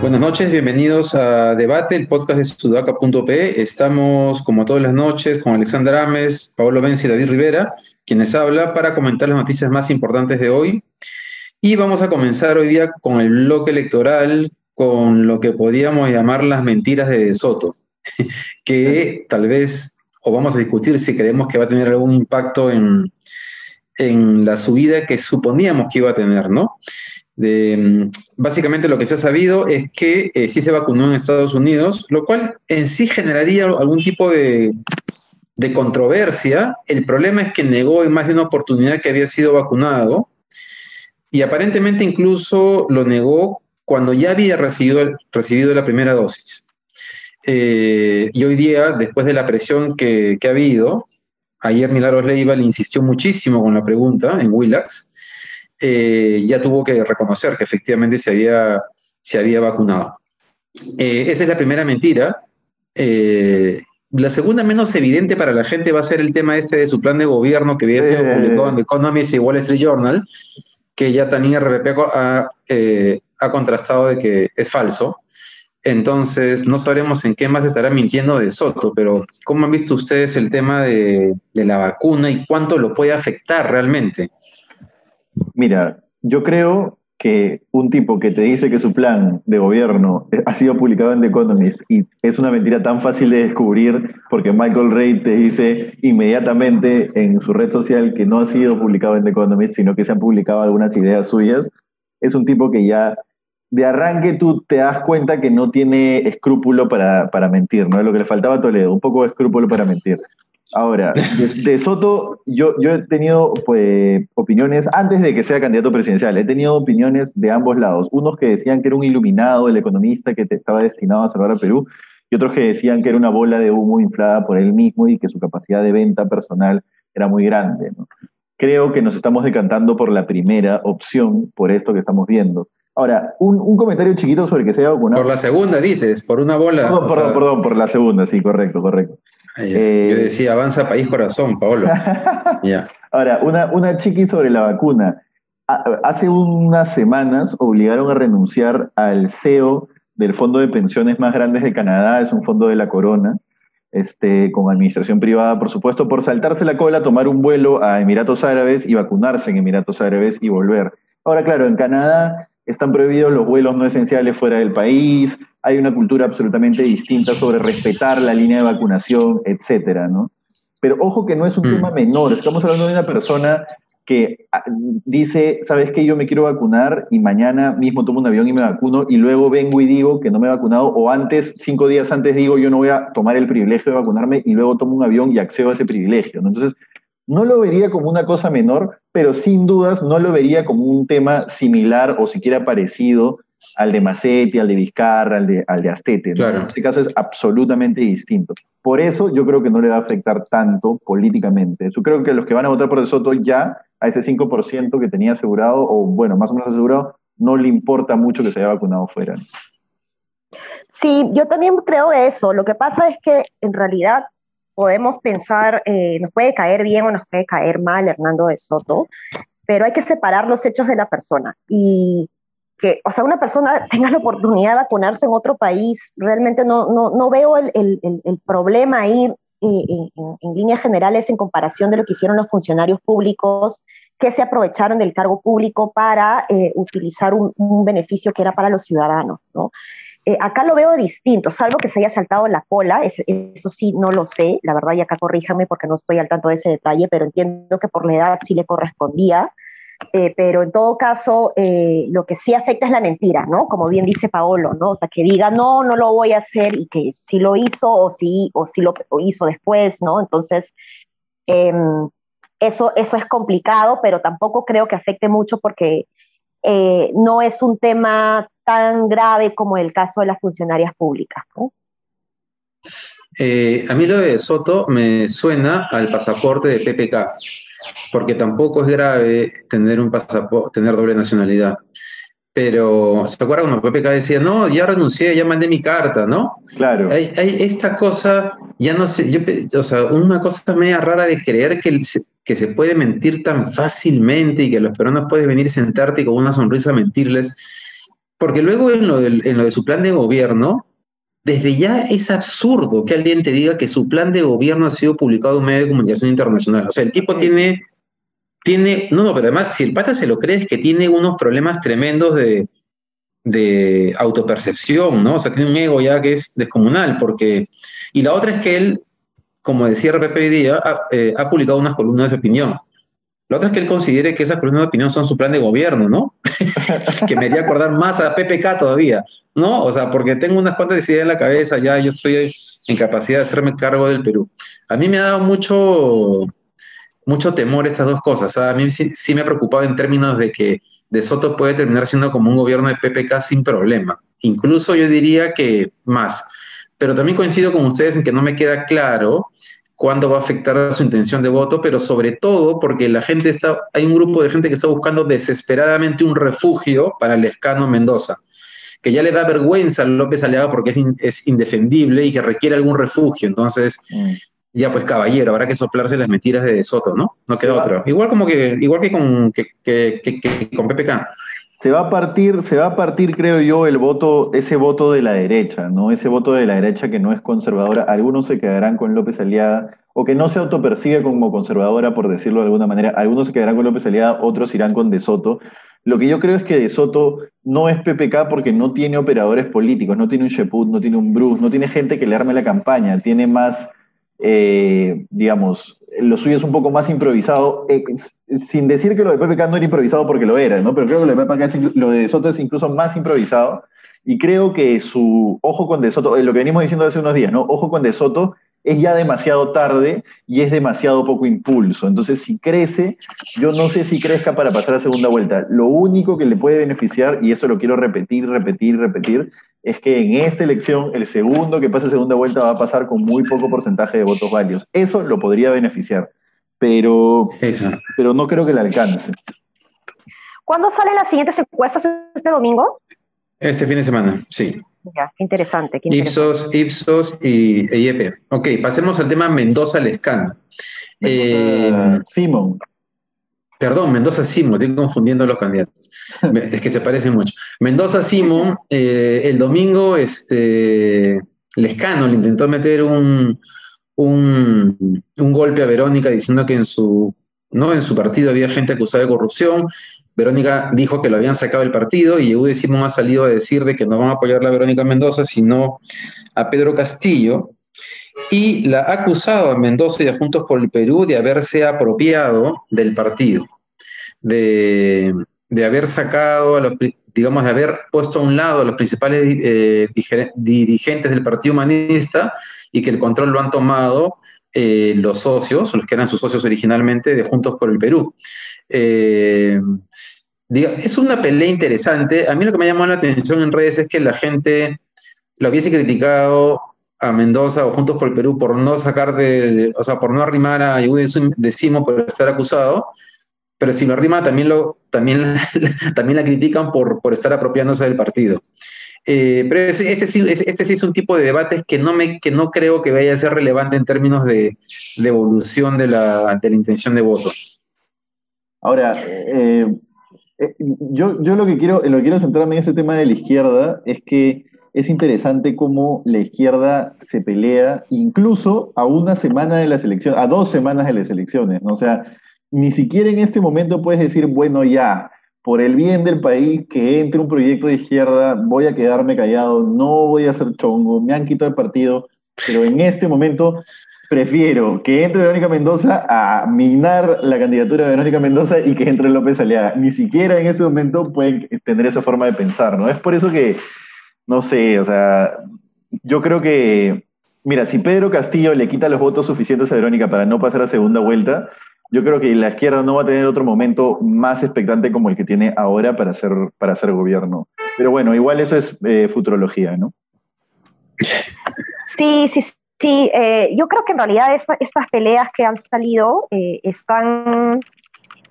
Buenas noches, bienvenidos a Debate, el podcast de sudaca.p. Estamos, como todas las noches, con Alexander Ames, Paolo Benzi y David Rivera, quienes hablan para comentar las noticias más importantes de hoy. Y vamos a comenzar hoy día con el bloque electoral, con lo que podríamos llamar las mentiras de Soto, que tal vez, o vamos a discutir si creemos que va a tener algún impacto en, en la subida que suponíamos que iba a tener, ¿no? De, básicamente lo que se ha sabido es que eh, sí se vacunó en Estados Unidos, lo cual en sí generaría algún tipo de, de, controversia. El problema es que negó en más de una oportunidad que había sido vacunado y aparentemente incluso lo negó cuando ya había recibido, recibido la primera dosis. Eh, y hoy día, después de la presión que, que ha habido, ayer Milagros Leiva le insistió muchísimo con la pregunta en Willax, eh, ya tuvo que reconocer que efectivamente se había, se había vacunado. Eh, esa es la primera mentira. Eh, la segunda menos evidente para la gente va a ser el tema este de su plan de gobierno que había sido publicado en The Economist y Wall Street Journal, que ya también RBP ha, ha contrastado de que es falso. Entonces, no sabremos en qué más estará mintiendo de Soto, pero ¿cómo han visto ustedes el tema de, de la vacuna y cuánto lo puede afectar realmente? Mira, yo creo que un tipo que te dice que su plan de gobierno ha sido publicado en The Economist y es una mentira tan fácil de descubrir porque Michael Ray te dice inmediatamente en su red social que no ha sido publicado en The Economist, sino que se han publicado algunas ideas suyas, es un tipo que ya de arranque tú te das cuenta que no tiene escrúpulo para, para mentir, ¿no? Es lo que le faltaba a Toledo, un poco de escrúpulo para mentir. Ahora, de, Soto, yo, yo he tenido pues, opiniones, antes de que sea candidato presidencial, he tenido opiniones de ambos lados. Unos que decían que era un iluminado, el economista que estaba destinado a salvar a Perú, y otros que decían que era una bola de humo inflada por él mismo y que su capacidad de venta personal era muy grande. Creo que nos estamos decantando por la primera opción, por esto que estamos viendo. Ahora, un, un comentario chiquito sobre que se haya vacunado. Por la segunda, dices, por una bola. Perdón, perdón, perdón, por la segunda, sí, correcto, correcto. Eh, Yo decía, avanza país corazón, Paolo. Ahora, una, una chiqui sobre la vacuna. Hace unas semanas obligaron a renunciar al CEO del fondo de pensiones más grandes de Canadá, es un fondo de la corona, este, con administración privada, por supuesto, por saltarse la cola, tomar un vuelo a Emiratos Árabes y vacunarse en Emiratos Árabes y volver. Ahora, claro, en Canadá están prohibidos los vuelos no esenciales fuera del país, hay una cultura absolutamente distinta sobre respetar la línea de vacunación, etcétera, ¿no? Pero ojo que no es un mm. tema menor, estamos hablando de una persona que ah, dice, ¿sabes qué? Yo me quiero vacunar y mañana mismo tomo un avión y me vacuno y luego vengo y digo que no me he vacunado o antes, cinco días antes digo yo no voy a tomar el privilegio de vacunarme y luego tomo un avión y accedo a ese privilegio, ¿no? Entonces, no lo vería como una cosa menor, pero sin dudas no lo vería como un tema similar o siquiera parecido al de Macetti, al de Vizcarra, al de, al de Astete. En este caso es absolutamente distinto. Por eso yo creo que no le va a afectar tanto políticamente. Yo creo que los que van a votar por De Soto ya a ese 5% que tenía asegurado, o bueno, más o menos asegurado, no le importa mucho que se haya vacunado fuera. Sí, yo también creo eso. Lo que pasa es que en realidad podemos pensar, eh, nos puede caer bien o nos puede caer mal Hernando de Soto, pero hay que separar los hechos de la persona. Y que, o sea, una persona tenga la oportunidad de vacunarse en otro país, realmente no, no, no veo el, el, el, problema ahí eh, en, en, líneas generales en comparación de lo que hicieron los funcionarios públicos que se aprovecharon del cargo público para eh, utilizar un, un, beneficio que era para los ciudadanos, ¿no? Eh, acá lo veo distinto, salvo que se haya saltado la cola, eso sí no lo sé, la verdad, y acá corríjame porque no estoy al tanto de ese detalle, pero entiendo que por la edad sí le correspondía. Eh, pero en todo caso, eh, lo que sí afecta es la mentira, ¿no? Como bien dice Paolo, ¿no? O sea, que diga, no, no lo voy a hacer y que sí lo hizo o sí, o lo hizo después, ¿no? Entonces, em, eso, eso es complicado, pero tampoco creo que afecte mucho porque no es un tema tan grave como el caso de las funcionarias públicas. ¿no? Eh, a mí lo de Soto me suena al pasaporte de PPK, porque tampoco es grave tener un pasaporte, tener doble nacionalidad. pero ¿se acuerda cuando PPK decía, no, ya renuncié, ya mandé mi carta, ¿no? Claro. Hay, esta cosa, ya no sé, yo, o sea, una cosa media rara de creer que, que se puede mentir tan fácilmente y que los peruanos pueden venir sentarte y con una sonrisa mentirles, porque luego en lo, en lo de su plan de gobierno, desde ya es absurdo que alguien te diga que su plan de gobierno ha sido publicado en un medio de comunicación internacional. O sea, el tipo tiene tiene, no, no, pero además, si el pata se lo cree, es que tiene unos problemas tremendos de, de autopercepción, ¿no? O sea, tiene un ego ya que es descomunal, porque... Y la otra es que él, como decía RPP hoy día, ha, eh, ha publicado unas columnas de opinión. La otra es que él considere que esas columnas de opinión son su plan de gobierno, ¿no? que me haría acordar más a PPK todavía, ¿no? O sea, porque tengo unas cuantas ideas en la cabeza, ya yo estoy en capacidad de hacerme cargo del Perú. A mí me ha dado mucho, mucho temor estas dos cosas. A mí sí, me ha preocupado en términos de que De Soto puede terminar siendo como un gobierno de PPK sin problema. Incluso yo diría que más. Pero también coincido con ustedes en que no me queda claro cuándo va a afectar su intención de voto, pero sobre todo porque la gente está, hay un grupo de gente que está buscando desesperadamente un refugio para el escano Mendoza, que ya le da vergüenza a López Aliaga porque es, es indefendible y que requiere algún refugio. Entonces, mm. Ya, pues caballero, habrá que soplarse las mentiras de Soto, ¿no? No queda otra. Igual como que, igual que con, que, con PPK. Se va a partir, se va a partir, creo yo, el voto, ese voto de la derecha, ¿no? Ese voto de la derecha que no es conservadora. Algunos se quedarán con López Aliada, o que no se autopercibe como conservadora, por decirlo de alguna manera. Algunos se quedarán con López Aliada, otros irán con De Soto. Lo que yo creo es que De Soto no es PPK porque no tiene operadores políticos, no tiene un Sheput, no tiene un Bruce, no tiene gente que le arme la campaña, tiene más eh, digamos, lo suyo es un poco más improvisado, eh, sin decir que lo de PPK no era improvisado porque lo era, ¿no? Pero creo que lo de PPK lo de Soto es incluso más improvisado. Y creo que su ojo con De Soto, eh, lo que venimos diciendo hace unos días, ¿no? Ojo con De Soto es ya demasiado tarde y es demasiado poco impulso. Entonces, si crece, yo no sé si crezca para pasar a segunda vuelta. Lo único que le puede beneficiar, y eso lo quiero repetir, repetir, repetir, es que en esta elección el segundo que pase segunda vuelta va a pasar con muy poco porcentaje de votos válidos. Eso lo podría beneficiar, pero, pero no creo que le alcance. ¿Cuándo salen las siguientes encuestas este domingo? Este fin de semana, sí. Ya, qué interesante. Ipsos, Ipsos y IEP. Ok, pasemos al tema Mendoza-Lescano. Eh, Simón. Perdón, Mendoza Simón, estoy confundiendo los candidatos. es que se parecen mucho. Mendoza Simón, eh, el domingo, este, Lescano le intentó meter un, un, golpe a Verónica diciendo que en su, ¿no? en su partido había gente acusada de corrupción. Verónica dijo que lo habían sacado del partido y Eudé Simón ha salido a decir de que no van a apoyar a Verónica Mendoza, sino a Pedro Castillo y la ha acusado a Mendoza y a Juntos por el Perú de haberse apropiado del partido, de, haber sacado, a los, digamos, de haber puesto a un lado a los principales eh, dirigentes del Partido Humanista y que el control lo han tomado eh, los socios, los que eran sus socios originalmente de Juntos por el Perú. Eh, es una pelea interesante. A mí lo que me llamó la atención en redes es que la gente lo hubiese criticado a Mendoza o Juntos por el Perú por no sacar de, o sea, por no arrimar a Yehudi Decimo por estar acusado, pero si lo arrima también, lo, también, también la critican por, por estar apropiándose del partido. Eh, pero este, este, sí, este sí es un tipo de debates que no, me, que no creo que vaya a ser relevante en términos de, de evolución de la, de la, intención de voto. Ahora, eh, eh, yo, yo lo que quiero, lo quiero centrarme en ese tema de la izquierda es que es interesante cómo la izquierda se pelea incluso a una semana de las elecciones, a dos semanas de las elecciones. O sea, ni siquiera en este momento puedes decir, bueno, ya, por el bien del país, que entre un proyecto de izquierda, voy a quedarme callado, no voy a hacer chongo, me han quitado el partido, pero en este momento prefiero que entre Verónica Mendoza a minar la candidatura de Verónica Mendoza y que entre López Aliaga. Ni siquiera en este momento pueden tener esa forma de pensar, ¿no? Es por eso que no sé, o sea, yo creo que, mira, si Pedro Castillo le quita los votos suficientes a Verónica para no pasar a segunda vuelta, yo creo que la izquierda no va a tener otro momento más expectante como el que tiene ahora para hacer, para hacer gobierno. Pero bueno, igual eso es eh, futurología, ¿no? Sí, sí, sí. Eh, yo creo que en realidad estas peleas que han salido eh, están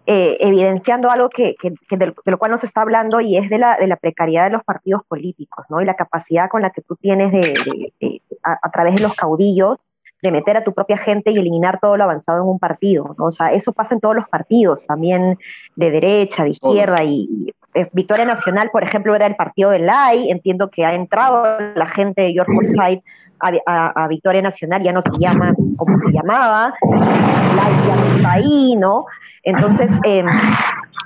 eh, evidenciando algo que, de, lo cual nos está hablando y es de la, de la precariedad de los partidos políticos, ¿no? Y la capacidad con la que tú tienes de, a, través de los caudillos de meter a tu propia gente y eliminar todo lo avanzado en un partido, ¿no? O sea, eso pasa en todos los partidos, también de derecha, de izquierda y, eh, Victoria Nacional, por ejemplo, era el partido de LAI, entiendo que ha entrado la gente de George Forsyth a, Victoria Nacional, ya no se llama como se llamaba, LAI ya no está ahí, ¿no? Entonces, em,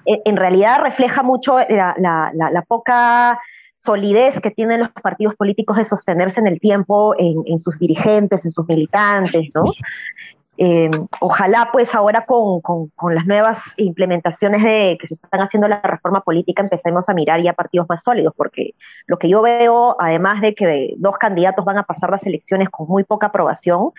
en realidad refleja mucho la, poca solidez que tienen los partidos políticos de sostenerse en el tiempo en, sus dirigentes, en sus militantes, ¿no? Em, ojalá pues ahora con, las nuevas implementaciones de que se están haciendo la reforma política empecemos a mirar ya partidos más sólidos, porque lo que yo veo, además de que dos candidatos van a pasar las elecciones con muy poca aprobación,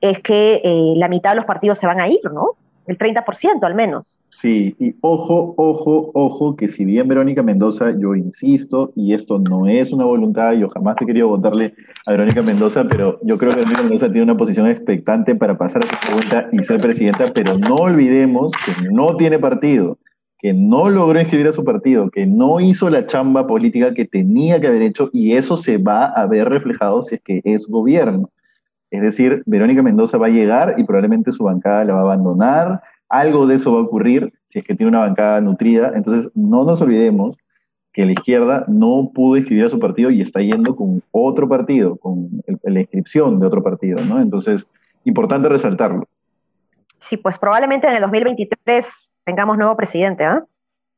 es que eh, la mitad de los partidos se van a ir, ¿no? El 30% al menos. Sí, y ojo, ojo, ojo, que si bien Verónica Mendoza, yo insisto, y esto no es una voluntad, yo jamás he querido votarle a Verónica Mendoza, pero yo creo que Verónica Mendoza tiene una posición expectante para pasar a su pregunta y ser presidenta, pero no olvidemos que no tiene partido, que no logró inscribir a su partido, que no hizo la chamba política que tenía que haber hecho, y eso se va a ver reflejado si es que es gobierno. Es decir, Verónica Mendoza va a llegar y probablemente su bancada la va a abandonar. Algo de eso va a ocurrir si es que tiene una bancada nutrida. Entonces, no nos olvidemos que la izquierda no pudo inscribir a su partido y está yendo con otro partido, con la inscripción de otro partido, ¿no? Entonces, importante resaltarlo. Sí, pues probablemente en el 2023 tengamos nuevo presidente, ¿ah?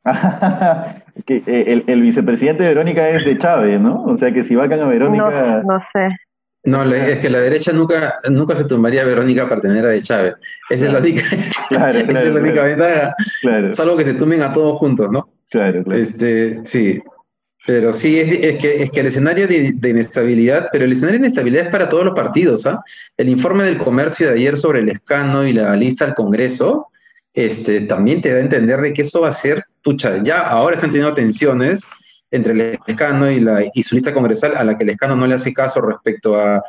que eh, el, vicepresidente de Verónica es de Chávez, ¿no? O sea que si vacan a Verónica. no sé. No, es que la derecha nunca, nunca se tumbaría a Verónica para tener a de Chávez. Esa es la única, claro, esa es la única ventaja. Salvo que se tumben a todos juntos, ¿no? Claro, claro. Este, sí. Pero sí, es, que, es que el escenario de, inestabilidad, pero el escenario de inestabilidad es para todos los partidos. ¿ah? El informe del comercio de ayer sobre el escano y la lista al Congreso este, también te da a entender de que eso va a ser, pucha, ya ahora están teniendo tensiones entre el escano y, la, y su lista congresal, a la que el escano no le hace caso respecto a,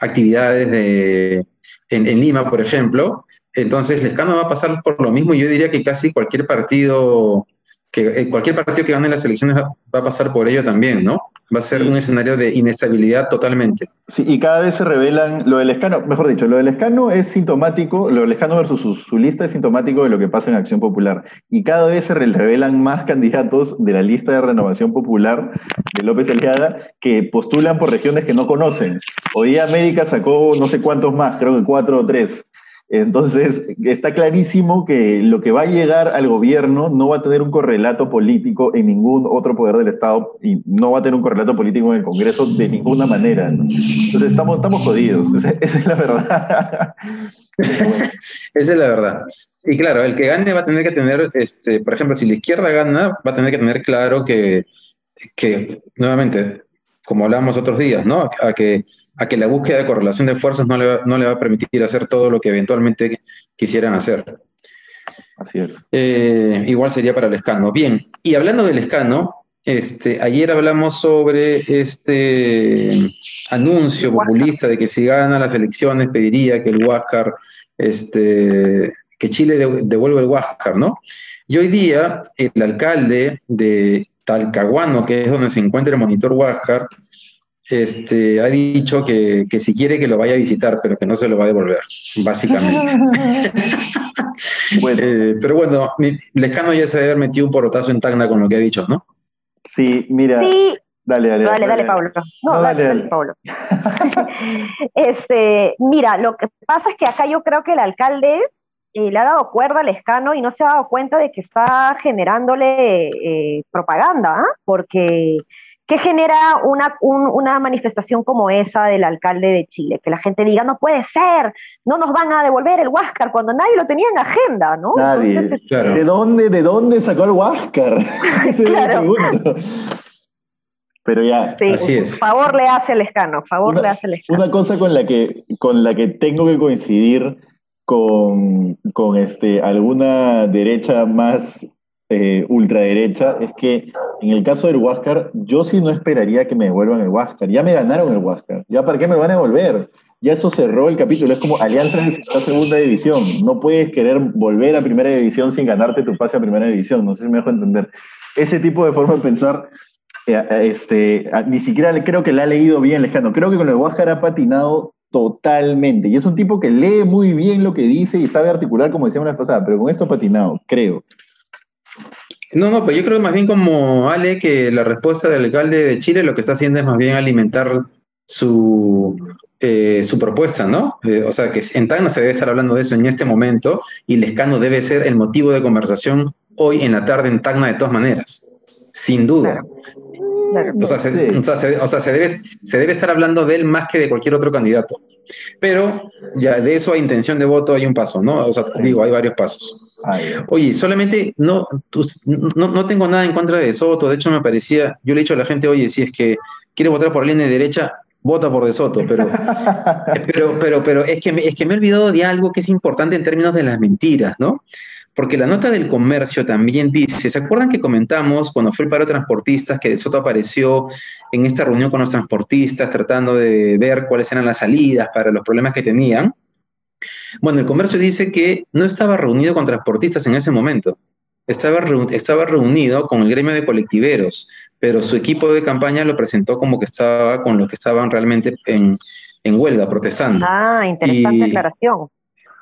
actividades de, en, Lima, por ejemplo. Entonces, el escano va a pasar por lo mismo. Yo diría que casi cualquier partido que cualquier partido que gane las elecciones va a pasar por ello también, ¿no? Va a ser un escenario de inestabilidad totalmente. Sí, y cada vez se revelan, lo del escano, mejor dicho, lo del escano es sintomático, lo del escano versus su, lista es sintomático de lo que pasa en Acción Popular. Y cada vez se revelan más candidatos de la lista de renovación popular de López Aliaga que postulan por regiones que no conocen. Hoy América sacó no sé cuántos más, creo que cuatro o tres. Entonces, está clarísimo que lo que va a llegar al gobierno no va a tener un correlato político en ningún otro poder del Estado y no va a tener un correlato político en el Congreso de ninguna manera. Entonces, estamos, estamos jodidos. Esa, es la verdad. Esa es la verdad. Y claro, el que gane va a tener que tener, este, por ejemplo, si la izquierda gana, va a tener que tener claro que, que nuevamente, como hablábamos otros días, ¿no? A que a que la búsqueda de correlación de fuerzas no le, va, a permitir hacer todo lo que eventualmente quisieran hacer. Así es. Eh, igual sería para el escano. Bien, y hablando del escano, este, ayer hablamos sobre este anuncio populista de que si gana las elecciones pediría que el Huáscar, este, que Chile devuelva el Huáscar, ¿no? Y hoy día el alcalde de Talcahuano, que es donde se encuentra el monitor Huáscar, este, ha dicho que, si quiere que lo vaya a visitar, pero que no se lo va a devolver, básicamente. Eh, pero bueno, Lescano ya se debe haber metido un porotazo en Tacna con lo que ha dicho, ¿no? Sí, mira. Sí. Dale, dale, dale, dale, Pablo. No, dale, dale, Pablo. este, mira, lo que pasa es que acá yo creo que el alcalde eh, le ha dado cuerda al escano y no se ha dado cuenta de que está generándole eh, propaganda, ¿ah? porque ¿Qué genera una, una, manifestación como esa del alcalde de Chile? Que la gente diga, no puede ser, no nos van a devolver el Huáscar cuando nadie lo tenía en agenda, ¿no? Nadie. Este, ¿De, dónde, ¿De dónde sacó el Huáscar? claro. Pero ya. Así es. Favor le hace el escano, favor le hace el escano. Una cosa con la que, con la que tengo que coincidir con, con este, alguna derecha más eh, ultraderecha es que en el caso del Huáscar, yo sí no esperaría que me devuelvan el Huáscar. Ya me ganaron el Huáscar. ¿Ya para qué me lo van a devolver? ya eso cerró el capítulo. Es como Alianza necesita segunda división. No puedes querer volver a primera división sin ganarte tu pase a primera división. No sé si me dejo entender. Ese tipo de forma de pensar, eh, este, ni siquiera creo que la ha leído bien Lejano. Creo que con el Huáscar ha patinado totalmente. Y es un tipo que lee muy bien lo que dice y sabe articular, como decíamos la pasada, pero con esto patinado, creo. No, no, pues yo creo más bien como Ale que la respuesta del alcalde de Chile lo que está haciendo es más bien alimentar su, eh, su propuesta, ¿no? Eh, o sea, que en Tacna se debe estar hablando de eso en este momento y Lescano debe ser el motivo de conversación hoy en la tarde en Tacna de todas maneras, sin duda. O sea, se, debe, se debe estar hablando de él más que de cualquier otro candidato. Pero ya de eso a intención de voto hay un paso, ¿no? O sea, digo, hay varios pasos. Oye, solamente no, no, tengo nada en contra de Soto. De hecho, me parecía, yo le he dicho a la gente, oye, si es que quiere votar por la línea de derecha, vota por De Soto. Pero, pero, pero, pero es, que es que me he olvidado de algo que es importante en términos de las mentiras, ¿no? Porque la nota del comercio también dice, ¿se acuerdan que comentamos cuando fue el paro de transportistas que De Soto apareció en esta reunión con los transportistas tratando de ver cuáles eran las salidas para los problemas que tenían? Bueno, el comercio dice que no estaba reunido con transportistas en ese momento. Estaba, estaba reunido con el gremio de colectiveros, pero su equipo de campaña lo presentó como que estaba con los que estaban realmente en, huelga, protestando. Ah, interesante aclaración.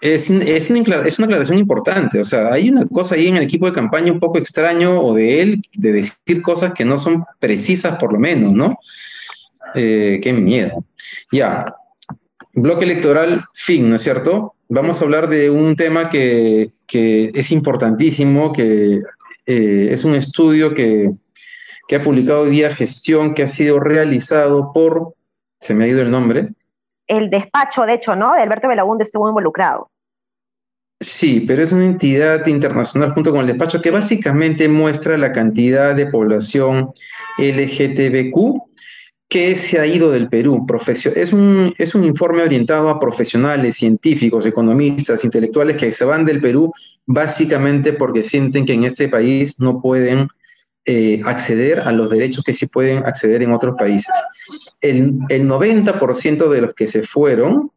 Es, es, una, es una aclaración importante. O sea, hay una cosa ahí en el equipo de campaña un poco extraño o de él de decir cosas que no son precisas, por lo menos, ¿no? Eh, qué miedo. Ya, bloque electoral, fin, ¿no es cierto? Vamos a hablar de un tema que, es importantísimo, que eh, es un estudio que, ha publicado hoy día Gestión, que ha sido realizado por, se me ha ido el nombre. El despacho, de hecho, ¿no? De Alberto Belagunde estuvo involucrado. Sí, pero es una entidad internacional junto con el despacho que básicamente muestra la cantidad de población LGTBQ que se ha ido del Perú. Es un, es un informe orientado a profesionales, científicos, economistas, intelectuales que se van del Perú básicamente porque sienten que en este país no pueden eh, acceder a los derechos que sí pueden acceder en otros países. El, 90% de los que se fueron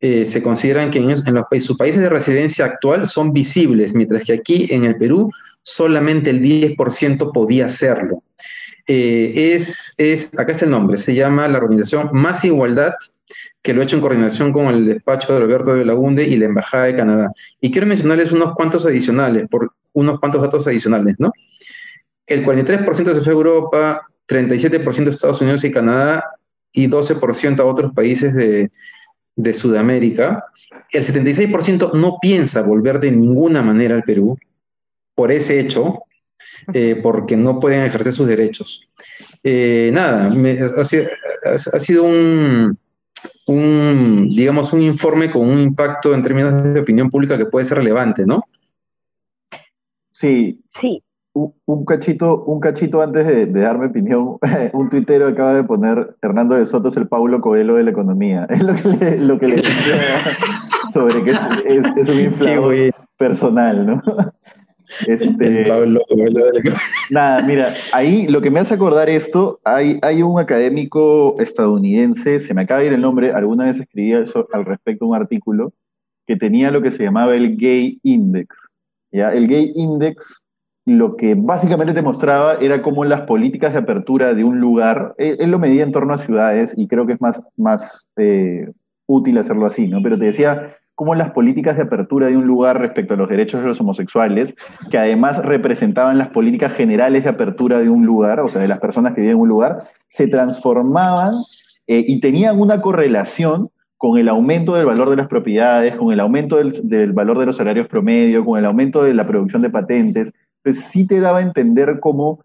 eh, se consideran que en, los, sus países de residencia actual son visibles, mientras que aquí en el Perú solamente el 10% podía hacerlo. Eh, es, es, acá está el nombre, se llama la organización Más Igualdad, que lo ha hecho en coordinación con el despacho de Alberto de Lagunde y la Embajada de Canadá. Y quiero mencionarles unos cuantos adicionales, por unos cuantos datos adicionales, ¿no? El 43% se fue a Europa, 37% a Estados Unidos y Canadá y 12% a otros países de, de Sudamérica. El 76% no piensa volver de ninguna manera al Perú por ese hecho, eh, porque no pueden ejercer sus derechos. Eh, nada, ha, sido un, digamos, un informe con un impacto en términos de opinión pública que puede ser relevante, ¿no? Sí. Sí. Un, cachito, un cachito antes de, darme opinión, un tuitero acaba de poner Hernando de Soto es el Paulo Coelho de la economía. Es lo que le, lo que le sobre que es, un inflador personal, ¿no? Este, nada, mira, ahí lo que me hace acordar esto, hay, hay un académico estadounidense, se me acaba de ir el nombre, alguna vez escribía eso al respecto un artículo, que tenía lo que se llamaba el Gay Index. ¿ya? El Gay Index lo que básicamente te mostraba era cómo las políticas de apertura de un lugar, él, lo medía en torno a ciudades y creo que es más, más eh, útil hacerlo así, ¿no? Pero te decía cómo las políticas de apertura de un lugar respecto a los derechos de los homosexuales, que además representaban las políticas generales de apertura de un lugar, o sea, de las personas que viven en un lugar, se transformaban eh, y tenían una correlación con el aumento del valor de las propiedades, con el aumento del, valor de los salarios promedio, con el aumento de la producción de patentes. Pues sí te daba a entender cómo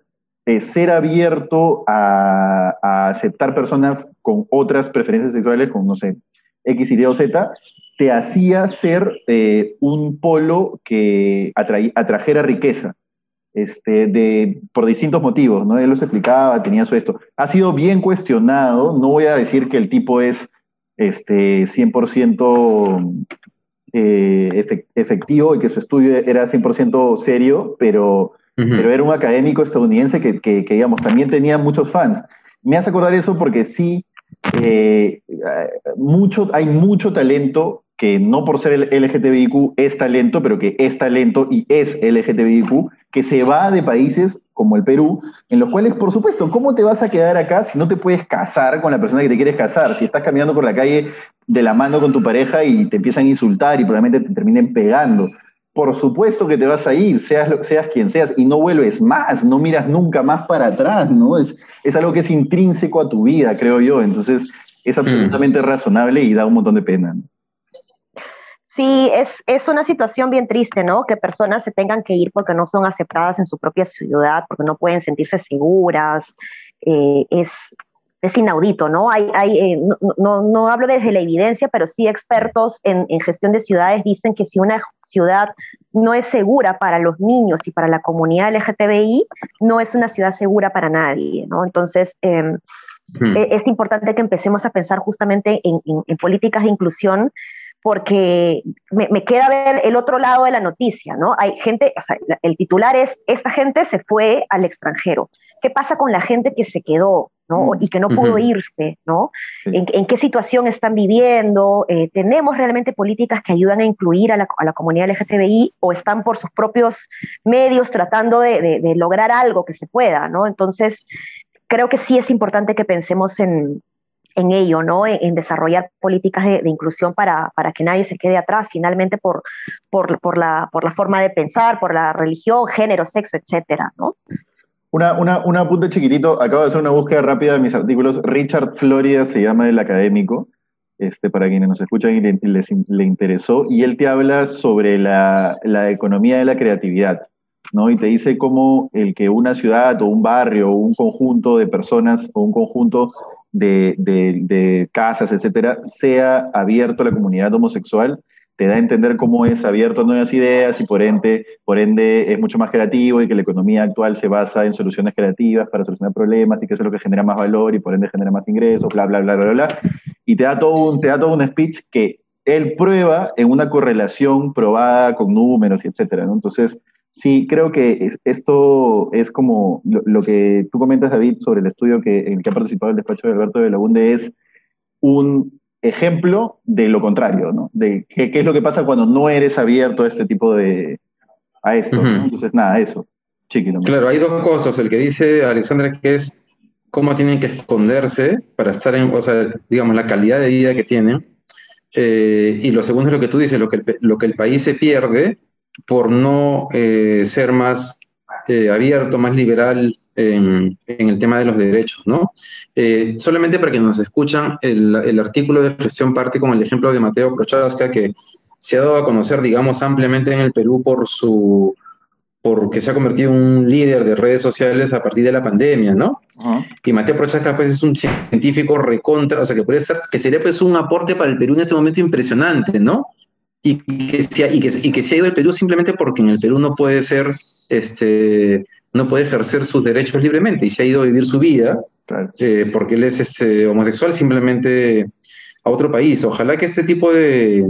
eh, ser abierto a, a, aceptar personas con otras preferencias sexuales, con, no sé, X, Y o Z, te hacía ser eh, un polo que atrajera riqueza. Este, de, por distintos motivos, ¿no? Él los explicaba, tenía su esto. Ha sido bien cuestionado, no voy a decir que el tipo es este, 100% eh, efectivo y que su estudio era 100% serio, pero, pero era un académico estadounidense que, que, digamos, también tenía muchos fans. Me hace acordar eso porque sí, eh, mucho, hay mucho talento que no por ser LGTBIQ es talento, pero que es talento y es LGTBIQ, que se va de países como el Perú, en los cuales, por supuesto, ¿cómo te vas a quedar acá si no te puedes casar con la persona que te quieres casar? Si estás caminando por la calle de la mano con tu pareja y te empiezan a insultar y probablemente te terminen pegando. Por supuesto que te vas a ir, seas, seas quien seas, y no vuelves más, no miras nunca más para atrás, ¿no? Es, es algo que es intrínseco a tu vida, creo yo. Entonces, es mm. absolutamente razonable y da un montón de pena. Sí, es, es una situación bien triste, ¿no? Que personas se tengan que ir porque no son aceptadas en su propia ciudad, porque no pueden sentirse seguras. Eh, es, es inaudito, ¿no? Hay, hay, eh, no, no, hablo desde la evidencia, pero sí expertos en, en, gestión de ciudades dicen que si una ciudad no es segura para los niños y para la comunidad LGTBI, no es una ciudad segura para nadie, ¿no? Entonces, em, hmm. e, es importante que empecemos a pensar justamente en, en, en políticas de inclusión porque me, queda ver el otro lado de la noticia, ¿no? Hay gente, o sea, el titular es, esta gente se fue al extranjero. ¿Qué pasa con la gente que se quedó, ¿no? Y que no pudo irse, ¿no? ¿En, qué situación están viviendo? Eh, ¿Tenemos realmente políticas que ayudan a incluir a la, a la, comunidad LGTBI o están por sus propios medios tratando de, de lograr algo que se pueda, ¿no? Entonces, creo que sí es importante que pensemos en, en ello, ¿no? En, desarrollar políticas de, inclusión para, para, que nadie se quede atrás, finalmente por, por, por, la, por la forma de pensar, por la religión, género, sexo, etcétera, ¿no? Una, una, un apunte chiquitito, acabo de hacer una búsqueda rápida de mis artículos. Richard Floria se llama el académico, este, para quienes nos escuchan y les, le interesó, y él te habla sobre la, la economía de la creatividad. ¿no? Y te dice cómo el que una ciudad o un barrio o un conjunto de personas o un conjunto de, de, casas, etcétera, sea abierto a la comunidad homosexual, te da a entender cómo es abierto a nuevas ideas y por ende, por ende es mucho más creativo y que la economía actual se basa en soluciones creativas para solucionar problemas y que eso es lo que genera más valor y por ende genera más ingresos, bla, bla, bla, bla, bla. Y te da todo un, te da todo un speech que él prueba en una correlación probada con números y etcétera, ¿no? Entonces, Sí, creo que esto es como lo, que tú comentas, David, sobre el estudio que, en el que ha participado el despacho de Alberto de Lagunde, es un ejemplo de lo contrario, ¿no? De qué, es lo que pasa cuando no eres abierto a este tipo de... a esto. Entonces, nada, eso. Chiquito. Claro, hay dos cosas. El que dice Alexandra que es cómo tienen que esconderse para estar en, o sea, digamos, la calidad de vida que tienen. Eh, y lo segundo es lo que tú dices, lo que lo que el país se pierde por no eh, ser más eh, abierto, más liberal en, el tema de los derechos, ¿no? Eh, solamente para que nos escuchan, el, artículo de gestión parte con el ejemplo de Mateo Prochaska, que se ha dado a conocer, digamos, ampliamente en el Perú por su porque se ha convertido en un líder de redes sociales a partir de la pandemia, ¿no? Y Mateo Prochaska, pues, es un científico recontra, o sea, que puede ser, que sería, pues, un aporte para el Perú en este momento impresionante, ¿no? Y que, se y, que, y que se ha ido al Perú simplemente porque en el Perú no puede ser, este, no puede ejercer sus derechos libremente y se ha ido a vivir su vida eh, porque él es este, homosexual simplemente a otro país. Ojalá que este tipo de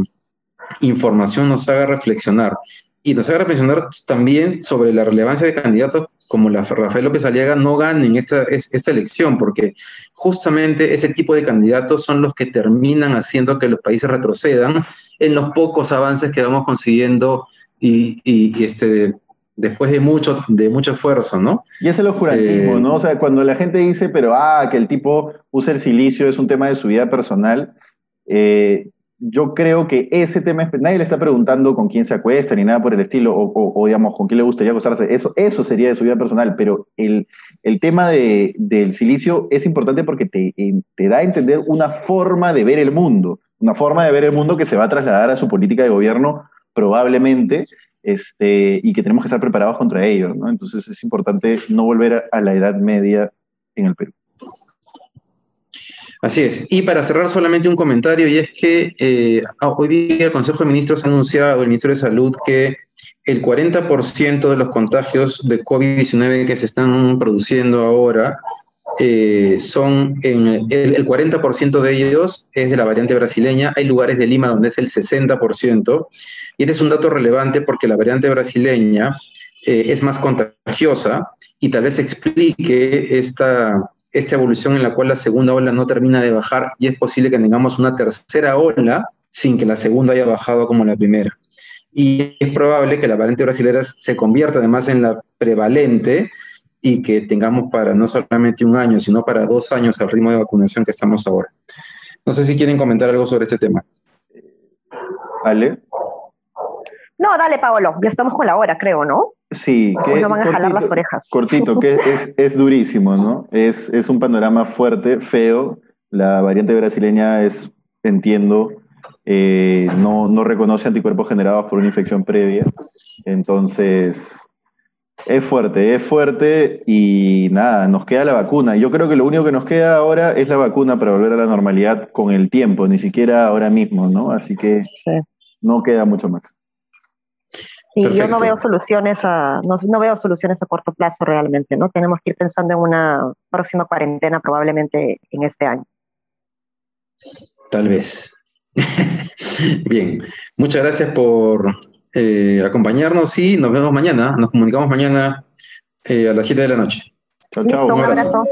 información nos haga reflexionar y nos haga reflexionar también sobre la relevancia de candidatos como la Rafael López Aliaga no ganen esta, esta elección, porque justamente ese tipo de candidatos son los que terminan haciendo que los países retrocedan en los pocos avances que vamos consiguiendo y, este, después de mucho, de mucho esfuerzo, ¿no? Y ese es el oscurantismo, ¿no? O sea, cuando la gente dice, pero ah, que el tipo usa el silicio, es un tema de su vida personal, eh, yo creo que ese tema, nadie le está preguntando con quién se acuesta ni nada por el estilo, o, digamos, con quién le gustaría acostarse, eso, eso sería de su vida personal, pero el, el tema de, del silicio es importante porque te, te da a entender una forma de ver el mundo una forma de ver el mundo que se va a trasladar a su política de gobierno probablemente, este, y que tenemos que estar preparados contra ello. ¿no? Entonces es importante no volver a la Edad Media en el Perú. Así es. Y para cerrar solamente un comentario, y es que eh, hoy día el Consejo de Ministros ha anunciado, el Ministro de Salud, que el 40% de los contagios de COVID-19 que se están produciendo ahora eh, son en el, 40% de ellos es de la variante brasileña. Hay lugares de Lima donde es el 60%. Y este es un dato relevante porque la variante brasileña eh, es más contagiosa y tal vez explique esta, esta evolución en la cual la segunda ola no termina de bajar y es posible que tengamos una tercera ola sin que la segunda haya bajado como la primera. Y es probable que la variante brasileña se convierta además en la prevalente y que tengamos para no solamente un año, sino para dos años al ritmo de vacunación que estamos ahora. No sé si quieren comentar algo sobre este tema. ¿Ale? No, dale, Paolo, ya estamos con la hora, creo, ¿no? Sí, que no van a jalar las orejas. Cortito, que es, durísimo, ¿no? Es, es un panorama fuerte, feo. La variante brasileña es, entiendo, eh, no, no reconoce anticuerpos generados por una infección previa. Entonces, es fuerte, es fuerte y nada, nos queda la vacuna. Yo creo que lo único que nos queda ahora es la vacuna para volver a la normalidad con el tiempo, ni siquiera ahora mismo, ¿no? Así que no queda mucho más. Y yo no veo soluciones a, no, no, veo soluciones a corto plazo realmente, ¿no? Tenemos que ir pensando en una próxima cuarentena probablemente en este año. Tal vez. Bien, muchas gracias por eh, acompañarnos y nos vemos mañana. Nos comunicamos mañana eh, a las 7 de la noche. Chao, chao. Un abrazo.